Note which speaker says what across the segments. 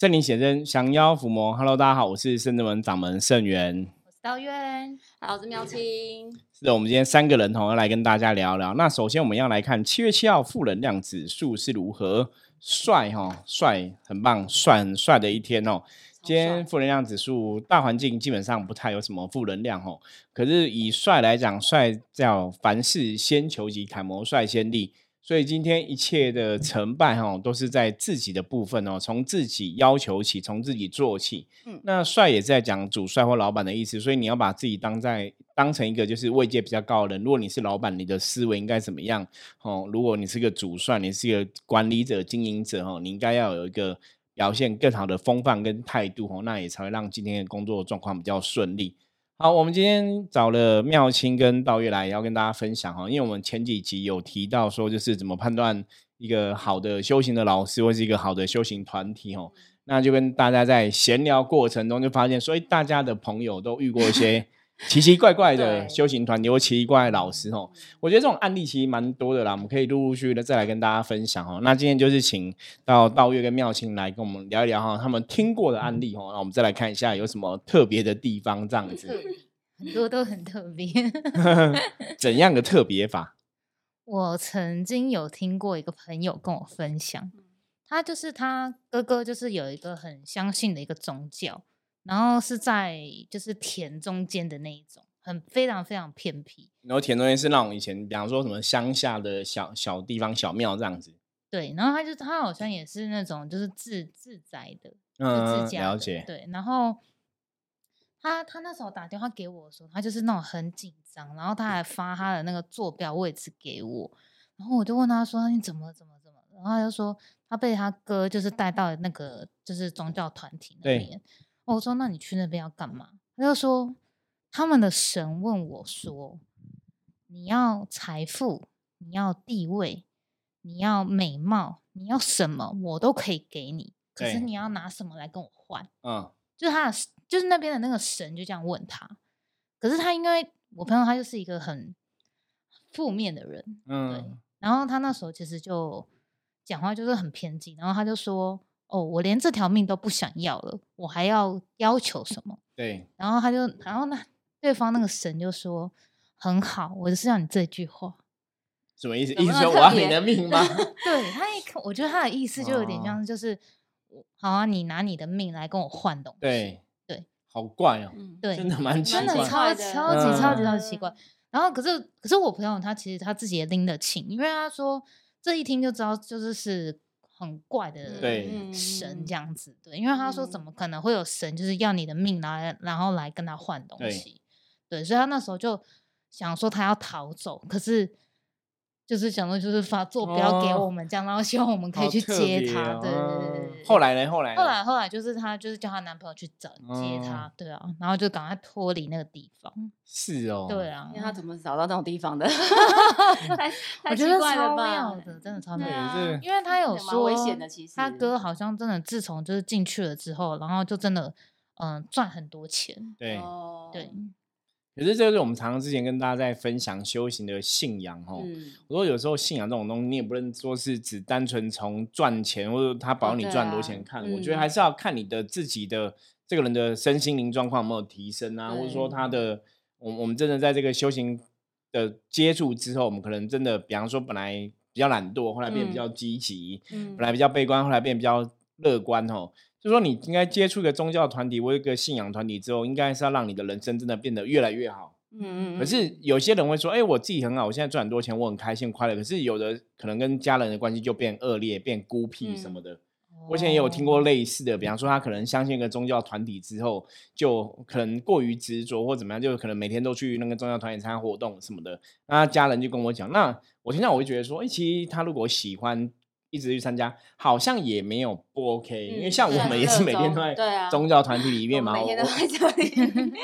Speaker 1: 圣灵显真，降妖伏魔。Hello，大家好，我是圣智门掌门圣元。
Speaker 2: 我是道院，
Speaker 3: 好，我是苗青。
Speaker 1: 是的，我们今天三个人同要来跟大家聊聊。那首先我们要来看七月七号负能量指数是如何，帅哈，帅，很棒，帅很帅的一天哦。今天负能量指数大环境基本上不太有什么负能量哦，可是以帅来讲，帅叫凡事先求己，楷模率先立。所以今天一切的成败哈，都是在自己的部分哦，从自己要求起，从自己做起。嗯，那帅也是在讲主帅或老板的意思，所以你要把自己当在当成一个就是位阶比较高的人。如果你是老板，你的思维应该怎么样？哦，如果你是个主帅，你是一个管理者、经营者哦，你应该要有一个表现更好的风范跟态度哦，那也才会让今天的工作状况比较顺利。好，我们今天找了妙清跟道月来，要跟大家分享哈，因为我们前几集有提到说，就是怎么判断一个好的修行的老师或是一个好的修行团体哦，那就跟大家在闲聊过程中就发现，所以大家的朋友都遇过一些。奇奇怪怪的修行团体或奇奇怪老师哦，我觉得这种案例其实蛮多的啦，我们可以陆陆续续的再来跟大家分享哦。那今天就是请到道月跟妙清来跟我们聊一聊哈，他们听过的案例哦，那我们再来看一下有什么特别的地方这样子。
Speaker 2: 很多都很特别，
Speaker 1: 怎样的特别法？
Speaker 2: 我曾经有听过一个朋友跟我分享，他就是他哥哥，就是有一个很相信的一个宗教。然后是在就是田中间的那一种，很非常非常偏僻。
Speaker 1: 然后田中间是那种以前，比方说什么乡下的小小地方小庙这样子。
Speaker 2: 对，然后他就他好像也是那种就是自自宅的，嗯，
Speaker 1: 了解。
Speaker 2: 对，然后他他那时候打电话给我的时候，他就是那种很紧张，然后他还发他的那个坐标位置给我，然后我就问他说你怎么怎么怎么，然后他就说他被他哥就是带到那个就是宗教团体那边。我说：“那你去那边要干嘛？”他就说：“他们的神问我说，你要财富，你要地位，你要美貌，你要什么，我都可以给你。可是你要拿什么来跟我换？”嗯，就是他的，就是那边的那个神就这样问他。可是他因为我朋友他就是一个很负面的人，嗯，对。然后他那时候其实就讲话就是很偏激，然后他就说。哦，我连这条命都不想要了，我还要要求什么？
Speaker 1: 对，
Speaker 2: 然后他就，然后呢，对方那个神就说：“很好，我就是要你这句话。”
Speaker 1: 什么意思？意思说我要你的命吗？
Speaker 2: 对他一看，我觉得他的意思就有点像，就是好啊，你拿你的命来跟我换东西。
Speaker 1: 对
Speaker 2: 对，
Speaker 1: 好怪哦，
Speaker 2: 对，
Speaker 1: 真的蛮
Speaker 2: 真的超超级超级超级奇怪。然后可是可是我朋友他其实他自己也拎得清，因为他说这一听就知道就是是。很怪的神这样子，对，因为他说怎么可能会有神，就是要你的命来，然后来跟他换东西，对，所以他那时候就想说他要逃走，可是就是想说就是发坐标给我们这样，然后希望我们可以去接他，对对对。
Speaker 1: 后来呢？后来
Speaker 2: 后来后来就是她就是叫她男朋友去找接她，对啊，然后就赶快脱离那个地方。
Speaker 1: 是哦，
Speaker 2: 对啊，
Speaker 3: 他怎么找到那种地方的？
Speaker 2: 我觉得超妙的，真的超妙。因为他有说，
Speaker 3: 危险的。其实
Speaker 2: 他哥好像真的自从就是进去了之后，然后就真的嗯赚很多钱。
Speaker 1: 对
Speaker 2: 对。
Speaker 1: 可是这就是我们常常之前跟大家在分享修行的信仰哦。我说有时候信仰这种东西，你也不能说是只单纯从赚钱或者他保你赚多钱看。我觉得还是要看你的自己的这个人的身心灵状况有没有提升啊，或者说他的。我我们真的在这个修行的接触之后，我们可能真的，比方说本来比较懒惰，后来变比较积极；本来比较悲观，后来变比较乐观。哦，就说你应该接触一个宗教团体或一个信仰团体之后，应该是要让你的人生真的变得越来越好。嗯嗯。可是有些人会说：“哎，我自己很好，我现在赚很多钱，我很开心快乐。”可是有的可能跟家人的关系就变恶劣，变孤僻什么的。我以前也有听过类似的，比方说他可能相信一个宗教团体之后，就可能过于执着或怎么样，就可能每天都去那个宗教团体参加活动什么的。那家人就跟我讲，那我听到我会觉得说，哎，其实他如果喜欢一直去参加，好像也没有不 OK，因为像我们也是每天都在宗教团体里面嘛，
Speaker 3: 每天都在这里。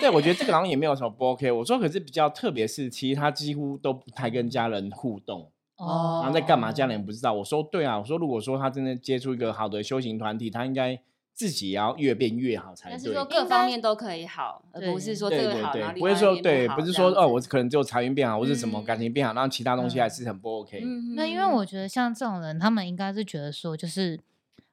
Speaker 1: 对，我觉得这个好像也没有什么不 OK。我说可是比较特别是，其实他几乎都不太跟家人互动。哦，然后在干嘛？家人不知道。我说对啊，我说如果说他真的接触一个好的修行团体，他应该自己要越变越好才对。但
Speaker 3: 是说各方面都可以好，而不是说这个好
Speaker 1: 不是说对，不是说哦，我可能只有财运变好，或是什么感情变好，然后其他东西还是很不 OK。
Speaker 2: 那因为我觉得像这种人，他们应该是觉得说，就是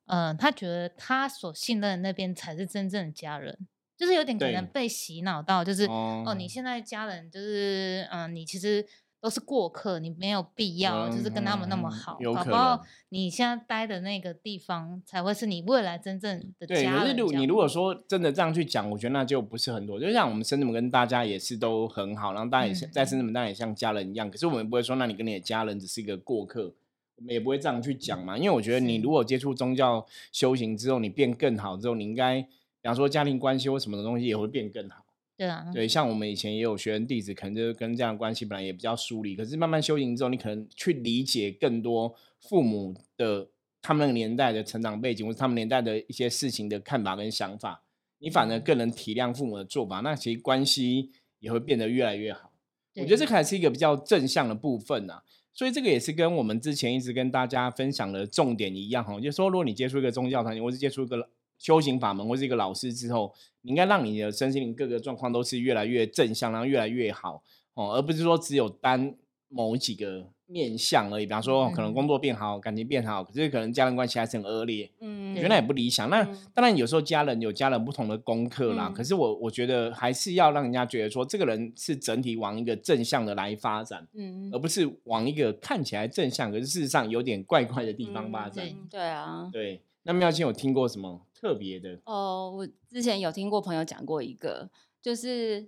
Speaker 2: 嗯，他觉得他所信任的那边才是真正的家人，就是有点可能被洗脑到，就是哦
Speaker 1: 哦
Speaker 2: 你现在家人就是嗯，你其实都是过客，你没有必要就是跟他们那么
Speaker 1: 嗯
Speaker 2: 好，
Speaker 1: 有可
Speaker 2: 搞不你现在待的那个地方才会是你未来真正的
Speaker 1: 对，可是。如你如果说真的这样去讲，我觉得那就不是很多。就像我们深圳跟大家也是都很好，然后大家也是、
Speaker 2: 嗯
Speaker 1: 在深圳当然也像家人一样。可是我们不会说，那你跟你的家人只是一个过客，我们也不会这样去讲嘛。因为我觉得你如果接触宗教修行之后，你变更好之后，你应该，比方说家庭关系或什么的东西也会变更好。
Speaker 2: 对啊，
Speaker 1: 对，像我们以前也有学员弟子，可能就是跟这样的关系本来也比较疏离，可是慢慢修行之后，你可能去理解更多父母的他们那个年代的成长背景，或者他们年代的一些事情的看法跟想法，你反而更能体谅父母的做法，那其实关系也会变得越来越好。我觉得这
Speaker 2: 对。
Speaker 1: 还是一个比较正向的部分呐、所以这个也是跟我们之前一直跟大家分享的重点一样哈，就是说，如果你接触一个宗教团体，或是接触一个修行法门，或是一个老师之后，你应该让你的身心灵各个状况都是越来越正向，然后越来越好哦，而不是说只有单某几个面向而已。比方说，可能
Speaker 2: 嗯
Speaker 1: 工作变好，感情变好，可是可能家人关系还是很恶劣。
Speaker 3: 嗯
Speaker 1: 我觉得那也不理想。那
Speaker 3: 嗯
Speaker 1: 当然有时候家人有家人不同的功课啦，
Speaker 3: 嗯
Speaker 1: 可是我我觉得还是要让人家觉得说，这个人是整体往一个正向的来发展，
Speaker 3: 嗯
Speaker 1: 而不是往一个看起来正向，可是事实上有点怪怪的地方发展。
Speaker 2: 对
Speaker 3: 啊。
Speaker 1: 对，那妙清有听过什么特别的？
Speaker 3: 哦，我之前有听过朋友讲过一个，就是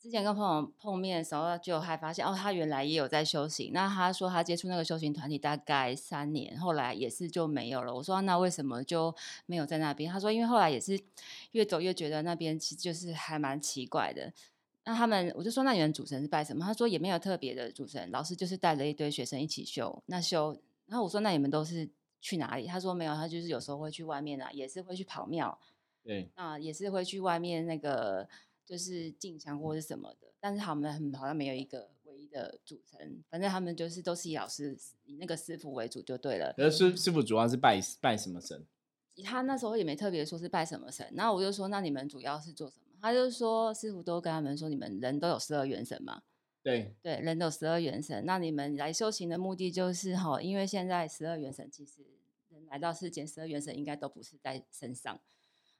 Speaker 3: 之前跟朋友碰面的时候，就还发现哦，他原来也有在修行。那他说他接触那个修行团体大概三年，后来也是就没有了。我说那为什么就没有在那边？他说因为后来也是越走越觉得那边其实就是还蛮奇怪的。那他们我就说那你们主神是拜什么？他说也没有特别的主神，老师就是带了一堆学生一起修。那修，然后我说那你们都是去哪里？他说没有，他就是有时候会去外面啊，也是会去跑庙。
Speaker 1: 对，
Speaker 3: 啊，也是会去外面那个就是进香或是什么的，但是他们很好像没有一个唯一的组成，反正他们就是都是以老师以那个师傅为主就对了。
Speaker 1: 可是师师傅主要是拜拜什么神？
Speaker 3: 他那时候也没特别说是拜什么神，然后我就说那你们主要是做什么？他就说师傅都跟他们说你们人都有十二元神嘛，
Speaker 1: 对，
Speaker 3: 对，人都有十二元神，那你们来修行的目的就是哈，因为现在十二元神其实人来到世间，十二元神应该都不是在身上，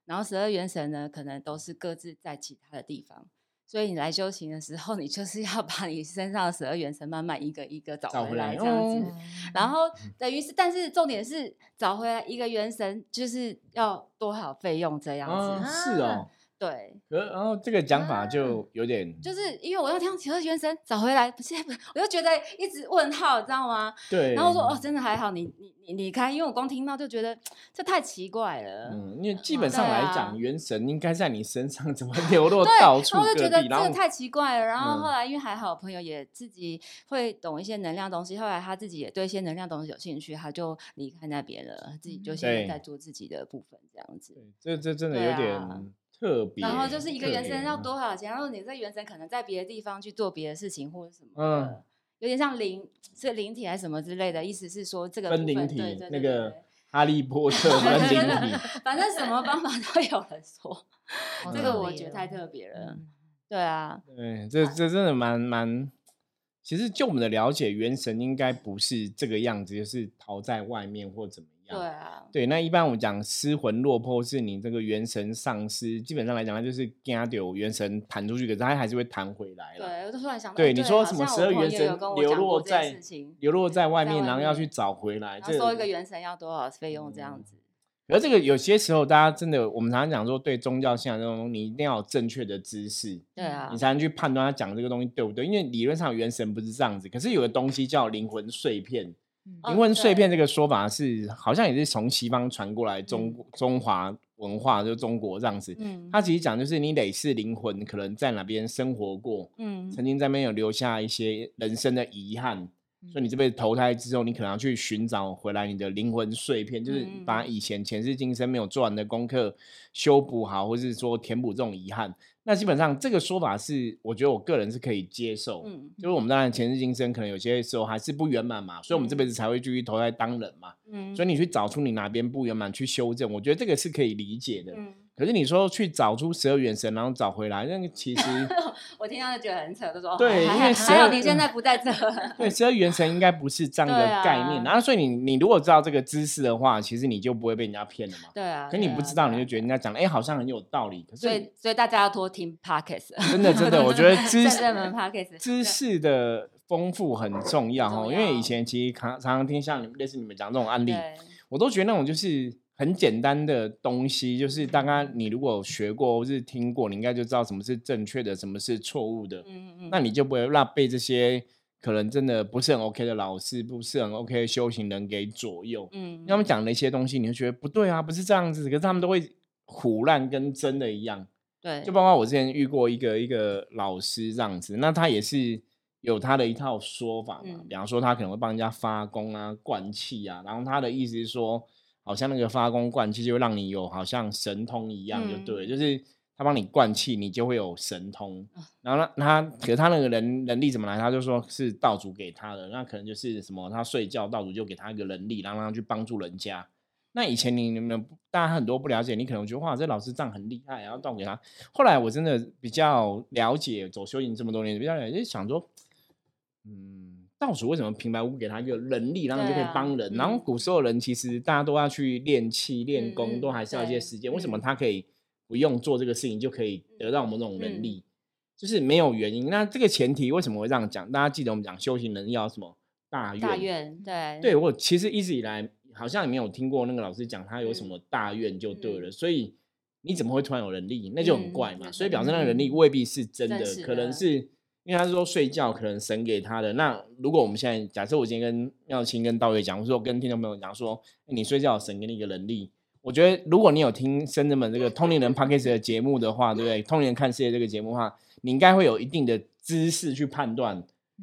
Speaker 3: 然后十二元神呢，可能都是各自在其他的地方，所以你来修行的时候，你就是要把你身上的十二元神慢慢一个一个找回
Speaker 1: 来
Speaker 3: 来这样子。
Speaker 1: 哦
Speaker 3: 然后等于是，但是重点是找回来一个元神，就是要多少费用这样子。
Speaker 1: 啊，是哦。
Speaker 3: 对，
Speaker 1: 可是然后这个讲法就有点，
Speaker 3: 啊就是因为我要听十二元神找回来，不是不，我就觉得一直问号，你知道吗？
Speaker 1: 对。
Speaker 3: 然后我说哦，真的还好，你你你离开，因为我光听到就觉得这太奇怪了。
Speaker 1: 嗯，因为基本上来讲，元神应该在你身上，怎么 流落，到处各
Speaker 3: 然后我就觉得这个太奇怪了。然后
Speaker 1: 嗯
Speaker 3: 后来因为还好，朋友也自己会懂一些能量东西，后来他自己也对一些能量东西有兴趣，他就离开那边了，自己就现在在做自己的部分这样子。
Speaker 1: 对这这真的有点
Speaker 3: 啊
Speaker 1: 特别。
Speaker 3: 然后就是一个原神要多少钱？然后你这原神可能在别的地方去做别的事情或者什么
Speaker 1: 嗯，
Speaker 3: 有点像灵是灵体还是什么之类的，意思是说这个
Speaker 1: 分灵体
Speaker 3: 分对对对
Speaker 1: 那个哈利波特 分灵体，
Speaker 3: 反正什么方法都有人说，这个我觉得太特别了。
Speaker 2: 嗯
Speaker 3: 对啊，
Speaker 1: 对，这这真的蛮蛮。其实就我们的了解，元神应该不是这个样子，就是逃在外面或怎么样。
Speaker 3: 对啊，
Speaker 1: 对，那一般我们讲失魂落魄，是你这个元神丧失，基本上来讲，它就是惊掉元神弹出去，可是它还是会弹回来了。
Speaker 3: 对，我就突然想到，
Speaker 1: 对，
Speaker 3: 哎
Speaker 1: 你说什么十二元神流落在
Speaker 3: 事情
Speaker 1: 流落在外面，然后要去找回来，
Speaker 3: 收一个元神要多少费用这样
Speaker 1: 嗯
Speaker 3: 子。
Speaker 1: 可是这个有些时候，大家真的，我们常常讲说，对宗教信仰这种东西，你一定要有正确的知识，
Speaker 3: 对啊
Speaker 1: 你，才能去判断他讲这个东西对不对。因为理论上元神不是这样子，可是有个东西叫灵魂碎片。灵魂碎片这个说法是，好像也是从西方传过来中、中华文化，就中国这样子。
Speaker 3: 嗯。
Speaker 1: 他其实讲就是你累世灵魂可能在哪边生活过，
Speaker 3: 嗯。
Speaker 1: 曾经在那边有留下一些人生的遗憾，所以你
Speaker 2: 嗯
Speaker 1: 这辈子投胎之后，你可能要去寻找回来你的灵魂碎片，就是把以前前世今生没有做完的功课修补好，或是说填补这种遗憾。那基本上这个说法是，我觉得我个人是可以接受。
Speaker 3: 嗯
Speaker 1: 就是我们当然前世今生可能有些时候还是不圆满嘛，所以我们这辈子才会继续投胎当人嘛。
Speaker 3: 嗯，
Speaker 1: 所以你去找出你哪边不圆满，去修正，我觉得这个是可以理解的。
Speaker 3: 嗯
Speaker 1: 可可是你说去找出十二元神，然后找回来，那个其实
Speaker 3: 我听到就觉得很扯，就说
Speaker 1: 对因为12
Speaker 3: 还你现在不在这，
Speaker 1: 对十二元神应该不是这样的概念。然后所以你你如果知道这个知识的话，其实你就不会被人家骗了嘛。
Speaker 3: 对啊，
Speaker 1: 可你
Speaker 3: 对啊
Speaker 1: 不知道，你就觉得人家讲的哎好像很有道理，可是
Speaker 3: 所以所以大家要多听 podcast，
Speaker 1: 真的真的，我觉得 知识知识的丰富很重要哈，因为以前其实常常常听像你们类似你们讲这种案例，我都觉得那种就是很简单的东西，就是大家你如果学过或是听过，你应该就知道什么是正确的，什么是错误的，
Speaker 3: 嗯嗯
Speaker 1: 那你就不会让被这些可能真的不是很 OK 的老师，不是很 OK 的修行人给左右。
Speaker 3: 嗯
Speaker 1: 他们讲的一些东西，你会觉得不对啊，不是这样子，可是他们都会胡乱跟真的一样。
Speaker 3: 对，
Speaker 1: 就包括我之前遇过一个一个老师这样子，那他也是有他的一套说法嘛，
Speaker 3: 嗯。
Speaker 1: 比方说他可能会帮人家发功啊、灌气啊，然后他的意思是说，好像那个发功灌气就会让你有好像神通一样，就对，
Speaker 3: 嗯
Speaker 1: 就是他帮你灌气，你就会有神通
Speaker 3: 啊。
Speaker 1: 然后呢，他可是他那个人能力怎么来？他就说是道主给他的，那可能就是什么，他睡觉道主就给他一个能力，然后让他去帮助人家。那以前你你们不大家很多不了解，你可能觉得哇，这老师这样很厉害，然后道给他。后来我真的比较了解，走修行这么多年，比较了解，就想说，嗯，道主为什么平白无故给他一个能力，然后你就可以帮人？然后
Speaker 3: 嗯
Speaker 1: 古时候人其实大家都要去练气、练功，
Speaker 3: 嗯
Speaker 1: 都还是要一些时间。为什么
Speaker 3: 嗯
Speaker 1: 他可以不用做这个事情就可以得到某种能
Speaker 3: 嗯
Speaker 1: 力？就是没有原因。那这个前提为什么会这样讲？大家记得我们讲修行人要什么大愿？
Speaker 3: 大愿对
Speaker 1: 对我其实一直以来好像也没有听过那个老师讲他有什
Speaker 3: 嗯
Speaker 1: 么大愿就对了，
Speaker 3: 嗯
Speaker 1: 所以你怎么会突然有能力？那就很
Speaker 3: 嗯
Speaker 1: 怪嘛。
Speaker 3: 对
Speaker 1: 所以表示那个能力
Speaker 3: 嗯
Speaker 1: 未必是真的，可能是因为他是说睡觉可能神给他的。那如果我们现在假设我今天跟妙清跟道月讲，或者我跟听众朋友讲说，欸你睡觉神给你一个能力。我觉得，如果你有听深圳们这个通灵人 podcast 的节目的话，对不对？通灵人看世界这个节目的话，你应该会有一定的知识去判断，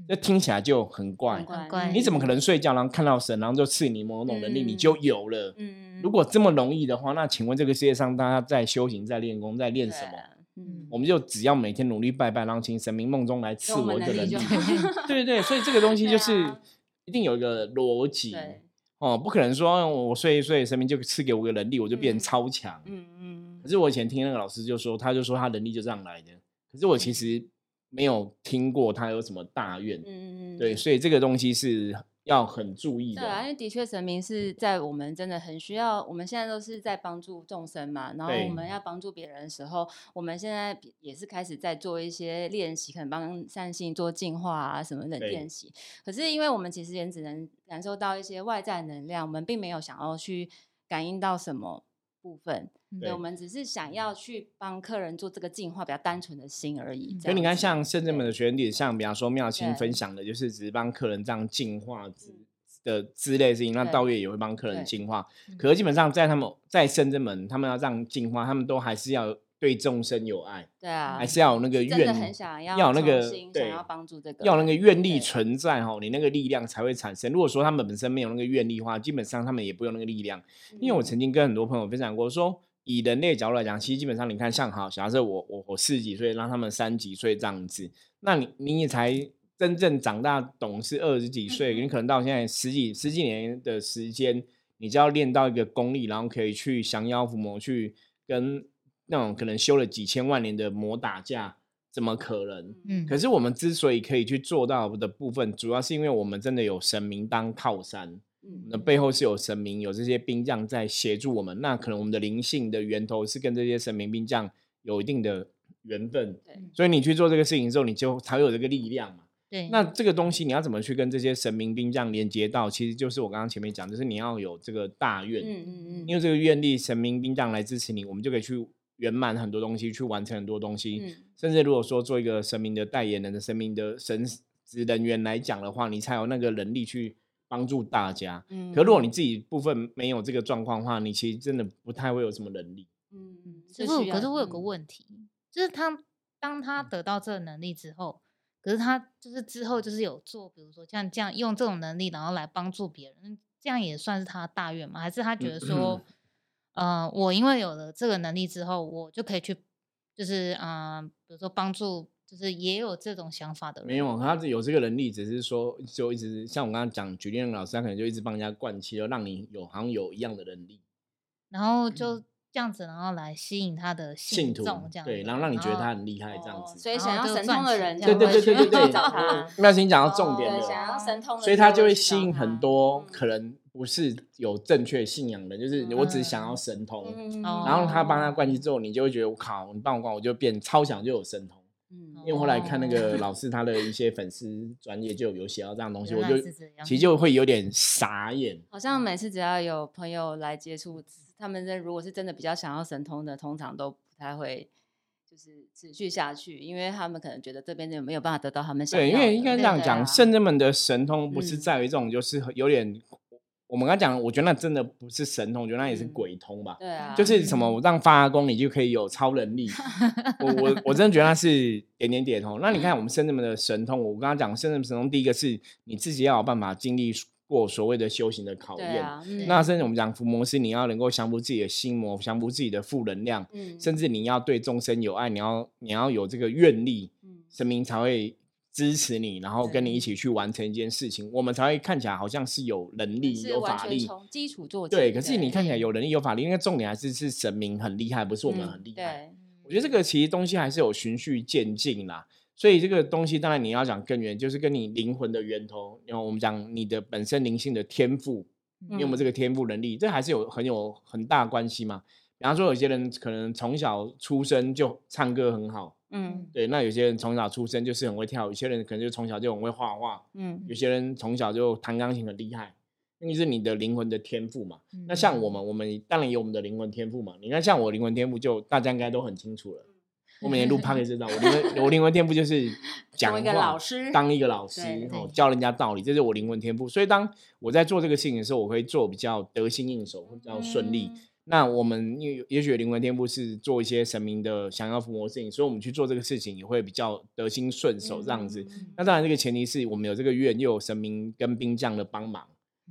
Speaker 1: 那听起来就很怪。
Speaker 3: 很
Speaker 2: 很怪
Speaker 1: 你怎么可能睡觉然后看到神，然后就赐你某种能力，你就有了？
Speaker 3: 嗯，
Speaker 1: 如果这么容易的话，那请问这个世界上大家在修行、在练功、在练什么？
Speaker 3: 嗯，
Speaker 1: 我们就只要每天努力拜拜，然后请神明梦中来赐
Speaker 3: 我
Speaker 1: 我一个能力。对对，所以这个东西就是
Speaker 3: 啊
Speaker 1: 一定有一个逻辑，哦，不可能说我睡一睡，神明就赐给我个能力，我就变
Speaker 3: 嗯
Speaker 1: 超强。
Speaker 3: 嗯嗯
Speaker 1: 可是我以前听那个老师就说，他就说他能力就这样来的。可是我其实没有听过他有什么大愿，
Speaker 3: 嗯嗯，
Speaker 1: 对，所以这个东西是要很注意的。
Speaker 3: 对啊，因为的确神明是在我们真的很需要，我们现在都是在帮助众生嘛，然后我们要帮助别人的时候，我们现在也是开始在做一些练习，可能帮善性做净化啊什么的
Speaker 1: 对
Speaker 3: 练习。可是因为我们其实也只能感受到一些外在能量，我们并没有想要去感应到什么部分。对，
Speaker 1: 对
Speaker 3: 我们只是想要去帮客人做这个净化，比较单纯的心而已。
Speaker 1: 所以你看，像圣正门的学员点，像比方说妙清分享的，就是只是帮客人这样净化之的之类的事情，那道月也会帮客人
Speaker 3: 对
Speaker 1: 净化。
Speaker 2: 嗯
Speaker 1: 可是基本上在他们在圣正门，他们要这样净化，他们都还是要对众生有爱，
Speaker 3: 对啊，
Speaker 1: 还是要有那个愿，
Speaker 3: 很想要
Speaker 1: 要有那个
Speaker 3: 想
Speaker 1: 对
Speaker 3: 要帮助这个，
Speaker 1: 要那个愿力存在哈，你那个力量才会产生。如果说他们本身没有那个愿力的话，基本上他们也不用那个力量。因为我
Speaker 3: 嗯
Speaker 1: 曾经跟很多朋友分享过说。以人类角度来讲，其实基本上你看，像好，假设我我我四十几岁，让他们三十几岁这样子，那你你也才真正长大懂事二十几岁，
Speaker 3: 嗯
Speaker 1: 你可能到现在十几十几年的时间，你就要练到一个功力，然后可以去降妖伏魔，去跟那种可能修了几千万年的魔打架，怎么可能？
Speaker 2: 嗯，
Speaker 1: 可是我们之所以可以去做到的部分，主要是因为我们真的有神明当靠山。
Speaker 3: 嗯
Speaker 1: 那背后是有神明，有这些兵将在协助我们。那可能我们的灵性的源头是跟这些神明兵将有一定的缘分，
Speaker 3: 对
Speaker 1: 所以你去做这个事情之后，你就才会有这个力量嘛。
Speaker 2: 对，
Speaker 1: 那这个东西你要怎么去跟这些神明兵将连接到？其实就是我刚刚前面讲，就是你要有这个大愿，
Speaker 3: 嗯嗯嗯，
Speaker 1: 因为这个愿力，神明兵将来支持你，我们就可以去圆满很多东西，去完成很多东西。
Speaker 3: 嗯
Speaker 1: 甚至如果说做一个神明的代言人的神明的神职人员来讲的话，你才有那个能力去帮助大家。
Speaker 3: 嗯
Speaker 1: 可如果你自己部分没有这个状况的话，你其实真的不太会有什么能力。
Speaker 3: 嗯嗯，
Speaker 2: 可是可是我有个
Speaker 3: 嗯
Speaker 2: 问题，就是他当他得到这个能力之后，可是他就是之后就是有做，比如说像这样用这种能力，然后来帮助别人，这样也算是他的大愿吗？还是他觉得说，呃，我因为有了这个能力之后，我就可以去，就是嗯、呃比如说帮助，就是也有这种想法的人，
Speaker 1: 没有，他有这个能力，只是说就一直像我刚刚讲举例老师，他可能就一直帮人家灌气，就让你有好像有一样的能力。
Speaker 2: 然后就这样子，然后来吸引他的
Speaker 1: 信徒，
Speaker 2: 这样
Speaker 1: 对，然后让你觉得他很厉害这样
Speaker 3: 哦
Speaker 1: 子。
Speaker 3: 所以想要神通的人
Speaker 1: 对对对对对对，
Speaker 3: 找他。
Speaker 1: 妙心讲到重点
Speaker 3: 对，
Speaker 1: 了，
Speaker 3: 想要神通的，
Speaker 1: 所以他就会吸引很多
Speaker 3: 嗯
Speaker 1: 可能不是有正确信仰的，就是我只是想要
Speaker 2: 嗯。
Speaker 1: 神通，然后他帮他灌气之后，你就会觉得我靠，你帮我灌，我就变超想就有神通。
Speaker 3: 嗯。
Speaker 1: 因为后来看那个
Speaker 2: 哦
Speaker 1: 老师他的一些粉丝专业就有写到这样东西，我就其实就会有点傻眼。
Speaker 3: 好像每次只要有朋友来接触，他们在如果是真的比较想要神通的，通常都不太会就是持续下去，因为他们可能觉得这边就没有办法得到他们想要
Speaker 1: 对，因为应该这样讲，圣人们的神通不是
Speaker 3: 嗯。
Speaker 1: 在于这种，就是有点，我们刚才讲，我觉得那真的不是神通，我觉得那也是
Speaker 3: 嗯
Speaker 1: 鬼通吧。
Speaker 3: 对啊，
Speaker 1: 就是什么，我让发功你就可以有超能力。我我我真的觉得那是点点点通。那你看我们圣人们的神通，我刚刚讲圣人神通，第一个是你自己要有办法经历过所谓的修行的考验。
Speaker 3: 对啊，嗯
Speaker 1: 那甚至我们讲伏魔师，你要能够降服自己的心魔，降服自己的负能量，
Speaker 3: 嗯
Speaker 1: 甚至你要对众生有爱，你要你要有这个愿力，
Speaker 3: 嗯
Speaker 1: 神明才会支持你，然后跟你一起去完成一件事情，我们才会看起来好像是有能力、有法力。
Speaker 3: 从基础做起。
Speaker 1: 对，可是你看起来有能力、有法力，因为重点还是是神明很厉害，不是我们
Speaker 3: 嗯
Speaker 1: 很厉害。
Speaker 3: 对，
Speaker 1: 我觉得这个其实东西还是有循序渐进啦。所以这个东西当然你要讲根源，就是跟你灵魂的源头，然后我们讲你的本身灵性的天赋，你有没有这个天赋能力，这还是有很有很大关系嘛。比方说，有些人可能从小出生就唱歌很好，
Speaker 3: 嗯
Speaker 1: 对，那有些人从小出生就是很会跳，有些人可能就从小就很会画画，
Speaker 3: 嗯
Speaker 1: 有些人从小就弹钢琴很厉害，那个是你的灵魂的天赋嘛。那像我们，我们当然有我们的灵魂天赋嘛。你看，像我灵魂天赋就大家应该都很清楚了。我每年录 p o d 知道，我灵魂我灵魂天赋就是 讲
Speaker 3: 当一个老师
Speaker 1: 当一个老师教人家道理，这是我灵魂天赋。所以当我在做这个事情的时候，我会做比较得心应手，会比较顺利。
Speaker 3: 嗯
Speaker 1: 那我们也也许灵魂天赋是做一些神明的想要伏魔的事情，所以我们去做这个事情也会比较得心顺手这样子。
Speaker 3: 嗯
Speaker 1: 那当然，这个前提是我们有这个愿，又有神明跟兵将的帮忙，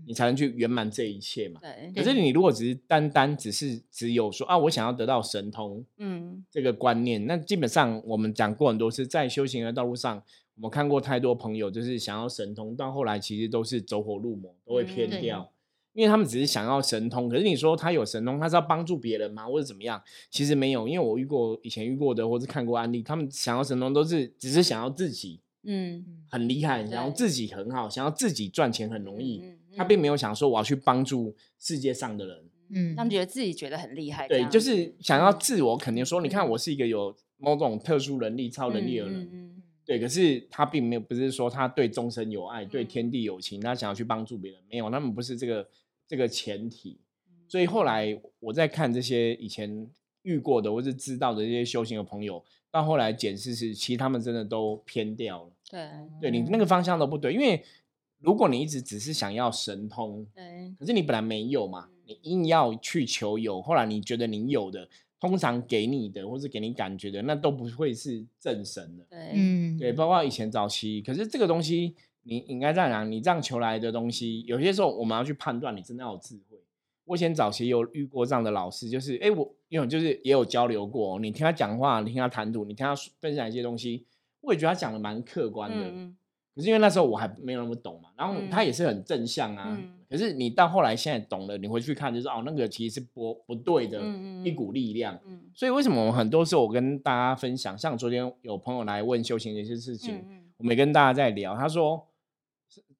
Speaker 1: 你才能去圆满这一切嘛。
Speaker 3: 对，
Speaker 1: 可是你如果只是单单只是只有说啊，我想要得到神通
Speaker 3: 嗯
Speaker 1: 这个观念，那基本上我们讲过很多次，在修行的道路上，我们看过太多朋友就是想要神通，到后来其实都是走火入魔，都会偏
Speaker 3: 嗯
Speaker 1: 掉。因为他们只是想要神通，可是你说他有神通，他是要帮助别人吗，或者怎么样？其实没有，因为我遇过以前遇过的，或是看过案例，他们想要神通都是只是想要自己
Speaker 3: 嗯，
Speaker 1: 很厉害，想要自己很好，想要自己赚钱很容易，
Speaker 3: 嗯嗯
Speaker 1: 他并没有想说我要去帮助世界上的人。
Speaker 2: 嗯
Speaker 3: 他们觉得自己觉得很厉害，
Speaker 1: 对，就是想要自我肯定说，你看
Speaker 3: 嗯
Speaker 1: 我是一个有某种特殊能力、超能力的人。
Speaker 3: 嗯嗯
Speaker 1: 对，可是他并没有，不是说他对众生有爱，对
Speaker 3: 嗯
Speaker 1: 天地有情，他想要去帮助别人，没有，他们不是这个这个前提。
Speaker 3: 嗯
Speaker 1: 所以后来我在看这些以前遇过的或是知道的这些修行的朋友，到后来检视是，其实他们真的都偏掉了。
Speaker 3: 对
Speaker 1: 对你那个方向都不对，因为如果你一直只是想要神通，
Speaker 3: 对
Speaker 1: 可是你本来没有嘛，
Speaker 3: 嗯
Speaker 1: 你硬要去求有，后来你觉得你有的，通常给你的或是给你感觉的，那都不会是正神的。
Speaker 3: 对
Speaker 2: 嗯
Speaker 1: 对，包括以前早期，可是这个东西，你你应该这样讲，你这样求来的东西，有些时候我们要去判断，你真的要有智慧。我以前早期有遇过这样的老师，就是哎，诶我因为就是也有交流过，你听他讲话，你听他谈吐，你听他分享一些东西，我也觉得他讲的蛮客观的。
Speaker 3: 嗯
Speaker 1: 可是因为那时候我还没有那么懂嘛，然后
Speaker 3: 嗯
Speaker 1: 他也是很正向啊。
Speaker 3: 嗯
Speaker 1: 可是你到后来现在懂了，你回去看就是哦，那个其实是不不对的一股力量。
Speaker 3: 嗯
Speaker 1: 所以为什么我们很多时候我跟大家分享，像昨天有朋友来问修行的一些事情，
Speaker 3: 嗯
Speaker 1: 我们也跟大家在聊，他说是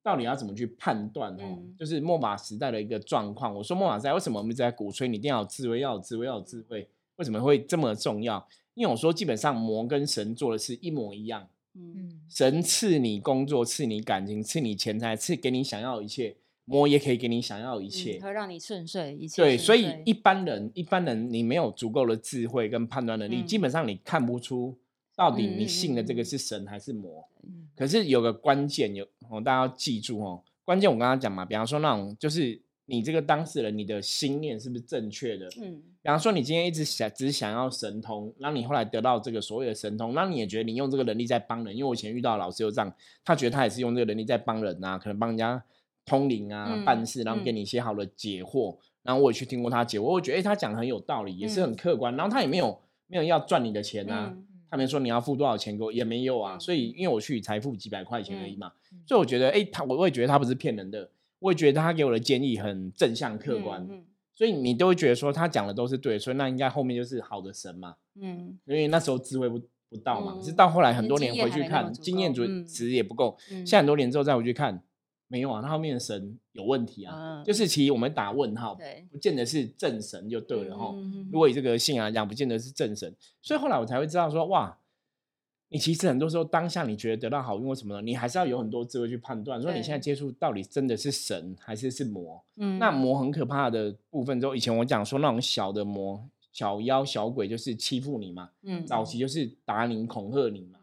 Speaker 1: 到底要怎么去判断哦，
Speaker 3: 嗯
Speaker 1: 就是末法时代的一个状况。我说末法时代为什么我们一直在鼓吹你一定要有智慧，要有智慧，要有智慧？为什么会这么重要？因为我说基本上魔跟神做的是一模一样。
Speaker 3: 嗯
Speaker 2: 嗯
Speaker 1: 神赐你工作，赐你感情，赐你钱财，赐给你想要的一切。魔也可以给你想要的一切。
Speaker 3: 嗯会让你顺遂一切
Speaker 1: 对，所以一般人，一般人你没有足够的智慧跟判断能力，
Speaker 3: 嗯
Speaker 1: 基本上你看不出到底你信的这个是神还是魔。
Speaker 3: 嗯
Speaker 1: 可是有个关键，有哦，大家要记住哦，关键我刚刚讲嘛，比方说那种就是你这个当事人，你的心念是不是正确的？
Speaker 3: 嗯
Speaker 1: 比方说，你今天一直想只想要神通，然后你后来得到这个所谓的神通，那你也觉得你用这个能力在帮人。因为我以前遇到的老师就这样，他觉得他也是用这个能力在帮人啊，可能帮人家通灵啊、
Speaker 3: 嗯
Speaker 1: 办事，然后给
Speaker 3: 嗯
Speaker 1: 你一些好的解惑。然后我也去听过他解惑，我觉得他讲的很有道理，也是很
Speaker 3: 嗯
Speaker 1: 客观。然后他也没有没有要赚你的钱啊，
Speaker 3: 嗯
Speaker 1: 他没说你要付多少钱给我，也没有啊。
Speaker 3: 嗯
Speaker 1: 所以因为我去才付几百块钱而已嘛，
Speaker 2: 嗯
Speaker 1: 所以我觉得哎、诶他我我也觉得他不是骗人的，我也觉得他给我的建议很正向客观。
Speaker 3: 嗯
Speaker 1: 所以你都会觉得说他讲的都是对，所以那应该后面就是好的神嘛，
Speaker 3: 嗯
Speaker 1: 因为那时候智慧不不到嘛。可是
Speaker 3: 嗯
Speaker 1: 到后来很多年回去看，经验值值也不够，
Speaker 3: 嗯
Speaker 1: 现在很多年之后再回去看，没有啊，他后面的神有问题啊，
Speaker 3: 嗯。
Speaker 1: 就是其实我们打问号，
Speaker 3: 对
Speaker 1: 不见得是正神就对了哈。
Speaker 3: 嗯
Speaker 1: 如果以这个信仰来讲，不见得是正神，所以后来我才会知道说，哇，你其实很多时候当下你觉得得到好运或什么的，你还是要有很多智慧去判断，说你现在接触到底真的是神还是是魔。
Speaker 3: 嗯。
Speaker 1: 那魔很可怕的部分，就以前我讲说那种小的魔、小妖、小鬼，就是欺负你嘛，
Speaker 3: 嗯
Speaker 1: 早期就是打你、恐吓你嘛，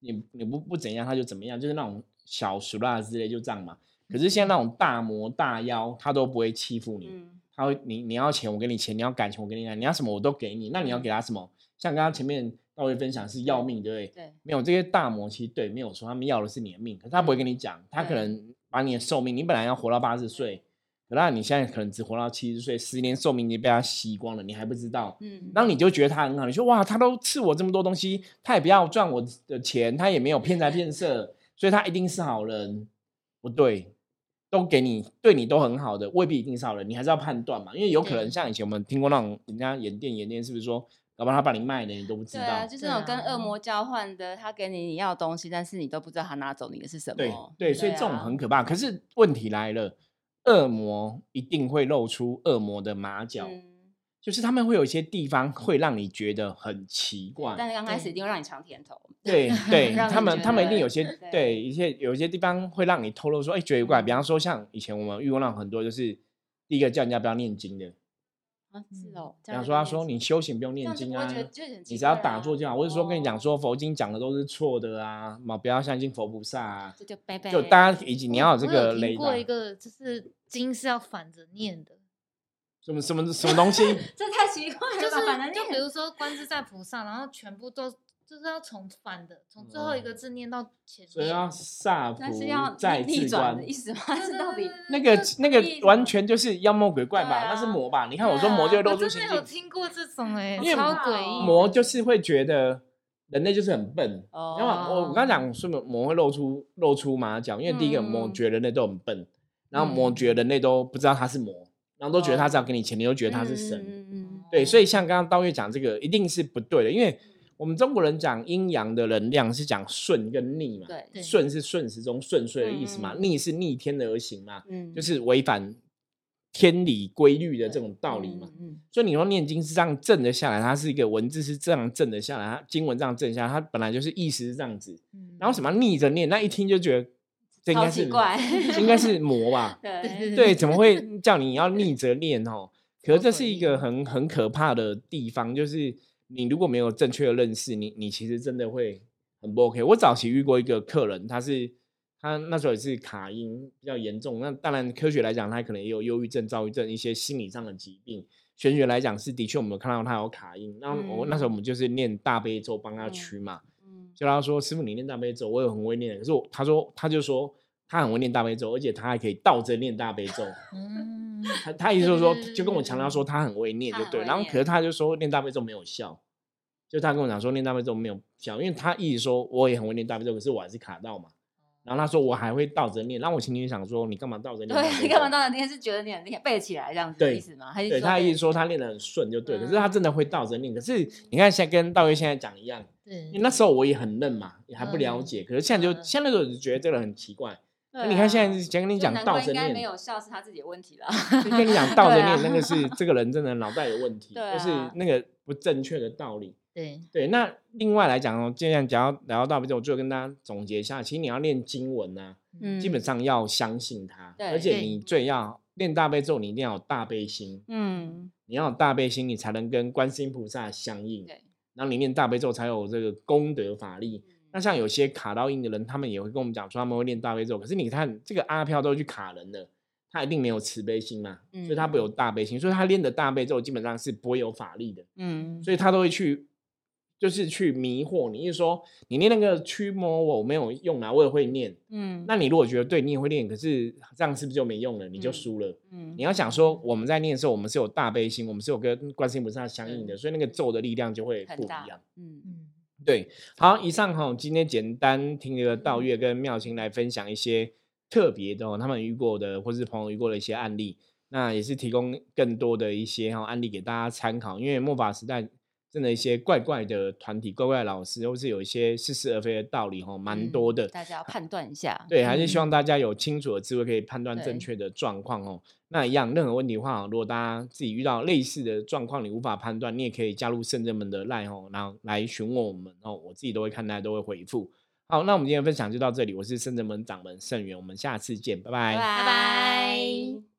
Speaker 1: 你你不不怎样他就怎么样，就是那种小鼠啦之类就这样嘛。可是现在那种大魔大妖，他都不会欺负你，
Speaker 3: 嗯
Speaker 1: 他会你你要钱我给你钱，你要感情我给你感，你要什么我都给你，那你要给他什么？像刚刚前面大卫分享是要命，对不对？
Speaker 3: 对
Speaker 1: 没有这些大魔，其实对没有错，他们要的是你的命，可是他不会跟你讲，他可能把你的寿命，你本来要活到八十岁，可那你现在可能只活到七十岁，十年寿命已经被他吸光了，你还不知道。
Speaker 3: 嗯
Speaker 1: 然后你就觉得他很好，你说哇，他都赐我这么多东西，他也不要赚我的钱，他也没有骗财骗色，所以他一定是好人。不对，都给你，对你都很好的，未必一定是好人，你还是要判断嘛，因为有可能像以前我们听过那种人家演电演电，是不是说，搞不好他把你卖了，你都不知道。
Speaker 3: 对啊，就是那种跟恶魔交换的，他给你你要的东西，但是你都不知道他拿走你的是什么。
Speaker 1: 对对，所以这种
Speaker 3: 啊
Speaker 1: 很可怕。可是问题来了，恶魔一定会露出恶魔的马脚，
Speaker 3: 嗯
Speaker 1: 就是他们会有一些地方会让你觉得很奇怪。
Speaker 3: 但是刚开始一定会让你尝甜头。
Speaker 1: 对 对，他们他们一定有些
Speaker 3: 对
Speaker 1: 对一些有一些地方会让你透露说，哎，觉得怪。比
Speaker 3: 嗯
Speaker 1: 方说，像以前我们遇过那种很多，就是第一个叫人家不要念经的，
Speaker 3: 啊，是
Speaker 2: 嗯
Speaker 3: 哦。
Speaker 1: 比方说他说你修行不用念经啊你只要打坐就好，或者说跟你讲
Speaker 3: 哦
Speaker 1: 说佛经讲的都是错的啊，嘛不要相信佛菩萨啊，
Speaker 3: 这就拜拜。
Speaker 1: 就大家以及你要有这个雷达
Speaker 2: 有听过，一个，就是经是要反着念的，
Speaker 1: 什么什么什么东西。
Speaker 3: 这太奇怪了吧，
Speaker 2: 就是
Speaker 3: 反正
Speaker 2: 就比如说观自在菩萨，然后全部都就是要从反的，从最后一个字念到前面。
Speaker 1: 所以要萨
Speaker 3: 菩是要逆逆转
Speaker 1: 观
Speaker 3: 的意，思吗？
Speaker 2: 对
Speaker 3: 是到底
Speaker 1: 那个那个完全就是妖魔鬼怪
Speaker 3: 对
Speaker 1: 吧，那是
Speaker 3: 啊
Speaker 1: 魔吧？你看我说魔就会露
Speaker 2: 我真的有听过这种哎、超
Speaker 3: 魔
Speaker 2: 诡异。
Speaker 1: 魔就是会觉得人类就是很笨。
Speaker 3: 哦
Speaker 1: 因为我我刚刚讲说魔会露出露出马脚，因为第一个魔
Speaker 3: 嗯
Speaker 1: 觉得人类都很笨，然后魔
Speaker 3: 嗯
Speaker 1: 觉得人类都不知道他是魔，然后都觉得他
Speaker 3: 哦。
Speaker 1: 只要给你钱，你都觉得他是神。
Speaker 3: 嗯嗯
Speaker 1: 对，所以像刚刚刀月讲这个一定是不对的，因为我们中国人讲阴阳的能量是讲顺跟逆嘛，
Speaker 3: 对
Speaker 2: 对。
Speaker 1: 顺是顺时钟顺遂的意思嘛，逆是逆天而行嘛，
Speaker 3: 嗯。
Speaker 1: 就是违反天理规律的这种道理嘛。
Speaker 3: 嗯
Speaker 1: 所以你说念经是这样正的下来，它是一个文字是这样正的下来，它经文这样正下来，它本来就是意思是这样子，
Speaker 2: 嗯。
Speaker 1: 然后什么逆着念，那一听就觉得这应该是
Speaker 3: 奇怪
Speaker 1: 应该是魔吧？
Speaker 3: 对
Speaker 1: 对，怎么会叫你要逆着念哦？可是这是一个很很可怕的地方，就是你如果没有正确的认识，你你其实真的会很不 OK。我早期遇过一个客人，他是他那时候也是卡音比较严重，那当然科学来讲，他可能也有忧郁症、躁郁症一些心理上的疾病。玄学来讲是的确，我们有看到他有卡音。那我、那时候我们就是念大悲咒帮他
Speaker 3: 嗯
Speaker 1: 驱嘛，
Speaker 3: 嗯
Speaker 1: 就他说师傅你念大悲咒，我有很会念的，可是我他说他就说他很会念大悲咒，而且他还可以倒着念大悲咒。
Speaker 2: 嗯，
Speaker 1: 他他意思就是说，就跟我强调说他很会念就对，然后可是他就说念大悲咒没有效，就他跟我讲说念大悲咒没有效，因为他一直说我也很会念大悲咒，可是我还是卡到嘛。然后他说我还会倒着念，然后我心里想说你干嘛倒着念
Speaker 3: 你干嘛倒着念是觉得你很厉害，背起来这样子的意思吗？还是
Speaker 1: 对他
Speaker 3: 背
Speaker 1: 一直说他练得很顺就对，可是他
Speaker 3: 嗯
Speaker 1: 真的会倒着念。可是你看现在跟道月现在讲一样，
Speaker 2: 对
Speaker 1: 因为那时候我也很嫩嘛，也还不了
Speaker 2: 嗯
Speaker 1: 解，可是现在就
Speaker 3: 嗯
Speaker 1: 现在就觉得这个人很奇怪。
Speaker 3: 对
Speaker 1: 那你看现
Speaker 3: 啊
Speaker 1: 在先跟你讲倒着念，
Speaker 3: 应该没有笑是他自己的问题啦。
Speaker 1: 就跟你讲倒着念，那个是这个人真的脑袋有问题，
Speaker 3: 对
Speaker 1: 就是
Speaker 3: 啊
Speaker 1: 那个不正确的道理。
Speaker 2: 对
Speaker 1: 对，那另外来讲哦，既然讲到聊到大悲咒，我最后跟大家总结一下，其实你要念经文啊，
Speaker 3: 嗯
Speaker 1: 基本上要相信它，
Speaker 3: 对
Speaker 2: 对
Speaker 1: 而且你最要念大悲咒，你一定要有大悲心，
Speaker 3: 嗯，
Speaker 1: 你要有大悲心，你才能跟观世音菩萨相应，
Speaker 3: 对。
Speaker 1: 然后你念大悲咒才有这个功德法力。那像有些卡到印的人，他们也会跟我们讲说他们会念大悲咒，可是你看这个阿飘都去卡人了，他一定没有慈悲心嘛，所以他不有大悲心，所以他练的大悲咒基本上是不会有法力的。
Speaker 3: 嗯，
Speaker 1: 所以他都会去，就是去迷惑你，就是说你念那个驱魔我没有用啊，我也会念。
Speaker 3: 嗯，
Speaker 1: 那你如果觉得对你也会念，可是这样是不是就没用了？你就
Speaker 3: 嗯
Speaker 1: 输了。
Speaker 3: 嗯
Speaker 1: 你要想说我们在念的时候，我们是有大悲心，我们是有跟观世音菩萨相应的，所以那个咒的力量就会不
Speaker 3: 很大
Speaker 1: 一样。，
Speaker 3: 嗯
Speaker 2: 嗯
Speaker 1: 对，好，以上哈，今天简单听一个道月跟妙清来分享一些特别的、哦，他们遇过的或是朋友遇过的一些案例。那也是提供更多的一些哈案例给大家参考，因为末法时代真的一些怪怪的团体、怪怪的老师，或是有一些似是而非的道理哈，蛮多的。
Speaker 3: 大家要判断一下。
Speaker 1: 对，还是希望
Speaker 3: 嗯
Speaker 1: 大家有清楚的智慧，可以判断正确的状况哦。那一样，任何问题的话，如果大家自己遇到类似的状况，你无法判断，你也可以加入圣人们的 line 哦，然后来询问我们哦，我自己都会看大家，都会回复。好，那我们今天的分享就到这里，我是圣人门掌门盛元，我们下次见，拜拜
Speaker 3: 拜拜。